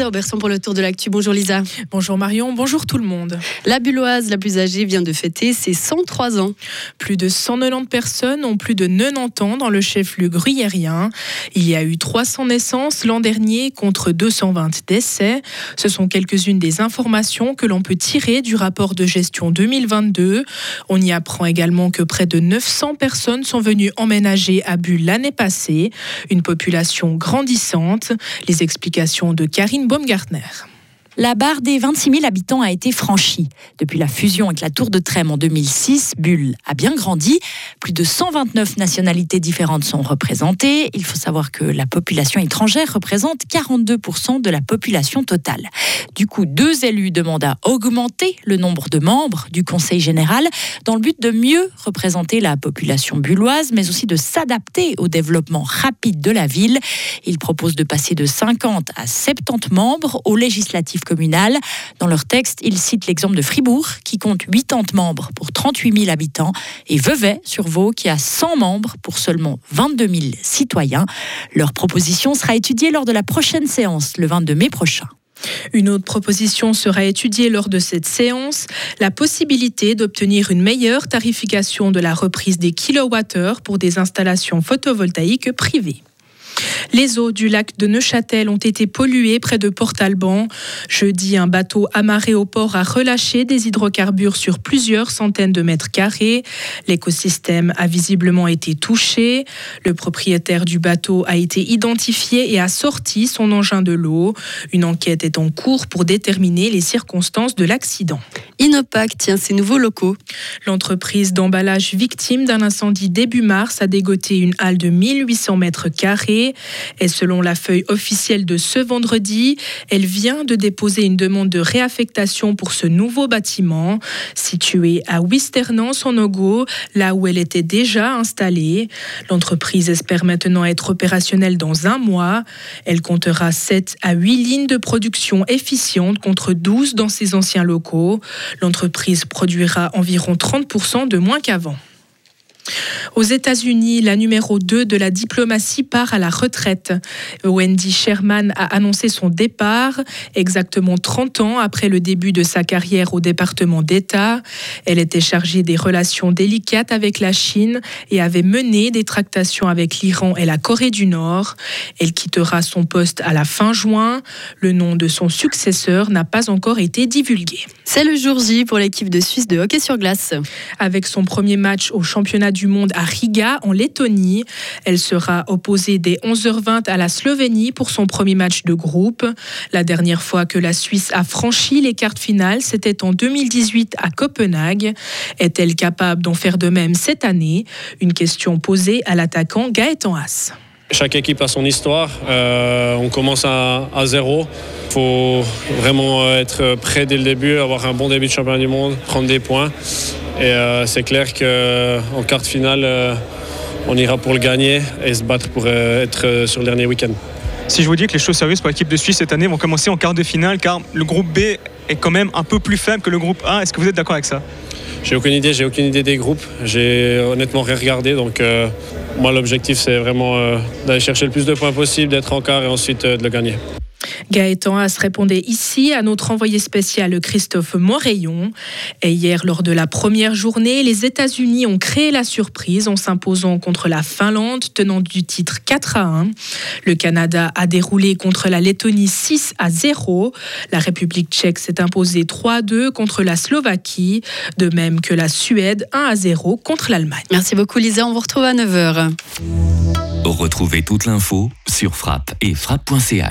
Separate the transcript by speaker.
Speaker 1: Lisa Auberson pour le tour de l'actu. Bonjour Lisa.
Speaker 2: Bonjour Marion, bonjour tout le monde.
Speaker 1: La Bulloise, la plus âgée, vient de fêter ses 103 ans.
Speaker 2: Plus de 190 personnes ont plus de 90 ans dans le chef-lieu gruyérien. Il y a eu 300 naissances l'an dernier contre 220 décès. Ce sont quelques-unes des informations que l'on peut tirer du rapport de gestion 2022. On y apprend également que près de 900 personnes sont venues emménager à Bulle l'année passée. Une population grandissante. Les explications de Karine Baumgartner.
Speaker 3: La barre des 26 000 habitants a été franchie. Depuis la fusion avec la Tour de Trême en 2006, Bulle a bien grandi. Plus de 129 nationalités différentes sont représentées. Il faut savoir que la population étrangère représente 42% de la population totale. Du coup, deux élus demandent à augmenter le nombre de membres du Conseil général dans le but de mieux représenter la population bulloise, mais aussi de s'adapter au développement rapide de la ville. Ils proposent de passer de 50 à 70 membres aux législatives communales. Dans leur texte, ils citent l'exemple de Fribourg, qui compte 80 membres pour 38 000 habitants, et Vevey sur Vaud, qui a 100 membres pour seulement 22 000 citoyens. Leur proposition sera étudiée lors de la prochaine séance, le 22 mai prochain.
Speaker 2: Une autre proposition sera étudiée lors de cette séance, la possibilité d'obtenir une meilleure tarification de la reprise des kilowattheures pour des installations photovoltaïques privées. Les eaux du lac de Neuchâtel ont été polluées près de Port-Alban. Jeudi, un bateau amarré au port a relâché des hydrocarbures sur plusieurs centaines de mètres carrés. L'écosystème a visiblement été touché. Le propriétaire du bateau a été identifié et a sorti son engin de l'eau. Une enquête est en cours pour déterminer les circonstances de l'accident.
Speaker 1: Inopac tient ses nouveaux locaux.
Speaker 2: L'entreprise d'emballage victime d'un incendie début mars a dégoté une halle de 1800 mètres carrés. Et selon la feuille officielle de ce vendredi, elle vient de déposer une demande de réaffectation pour ce nouveau bâtiment situé à Wisternance en Ogo, là où elle était déjà installée. L'entreprise espère maintenant être opérationnelle dans un mois. Elle comptera 7 à 8 lignes de production efficientes contre 12 dans ses anciens locaux. L'entreprise produira environ 30% de moins qu'avant. Aux États-Unis, la numéro 2 de la diplomatie part à la retraite. Wendy Sherman a annoncé son départ exactement 30 ans après le début de sa carrière au département d'État. Elle était chargée des relations délicates avec la Chine et avait mené des tractations avec l'Iran et la Corée du Nord. Elle quittera son poste à la fin juin. Le nom de son successeur n'a pas encore été divulgué.
Speaker 1: C'est le jour J pour l'équipe de Suisse de hockey sur glace.
Speaker 2: Avec son premier match au championnat du monde à Riga, en Lettonie. Elle sera opposée dès 11h20 à la Slovénie pour son premier match de groupe. La dernière fois que la Suisse a franchi les quarts finales, c'était en 2018 à Copenhague. Est-elle capable d'en faire de même cette année? Une question posée à l'attaquant Gaëtan Haas.
Speaker 4: Chaque équipe a son histoire. Euh, on commence à, à zéro. Il faut vraiment être prêt dès le début, avoir un bon début de championnat du monde, prendre des points. Et euh, c'est clair qu'en quart de finale, euh, on ira pour le gagner et se battre pour euh, être sur le dernier week-end.
Speaker 5: Si je vous dis que les choses sérieuses pour l'équipe de Suisse cette année vont commencer en quart de finale, car le groupe B est quand même un peu plus faible que le groupe A, est-ce que vous êtes d'accord avec ça?
Speaker 4: J'ai aucune idée, j'ai aucune idée des groupes. J'ai honnêtement rien regardé, donc euh, moi l'objectif c'est vraiment euh, d'aller chercher le plus de points possible, d'être en quart et ensuite euh, de le gagner.
Speaker 2: Gaëtan Haas répondait ici à notre envoyé spécial Christophe Moreillon. Et hier, lors de la première journée, les États-Unis ont créé la surprise en s'imposant contre la Finlande, tenant du titre 4 à 1. Le Canada a déroulé contre la Lettonie 6 à 0. La République tchèque s'est imposée 3 à 2 contre la Slovaquie, de même que la Suède 1 à 0 contre l'Allemagne.
Speaker 1: Merci beaucoup Lisa, on vous retrouve à 9h.
Speaker 6: Retrouvez toute l'info sur frappe et frappe.ch.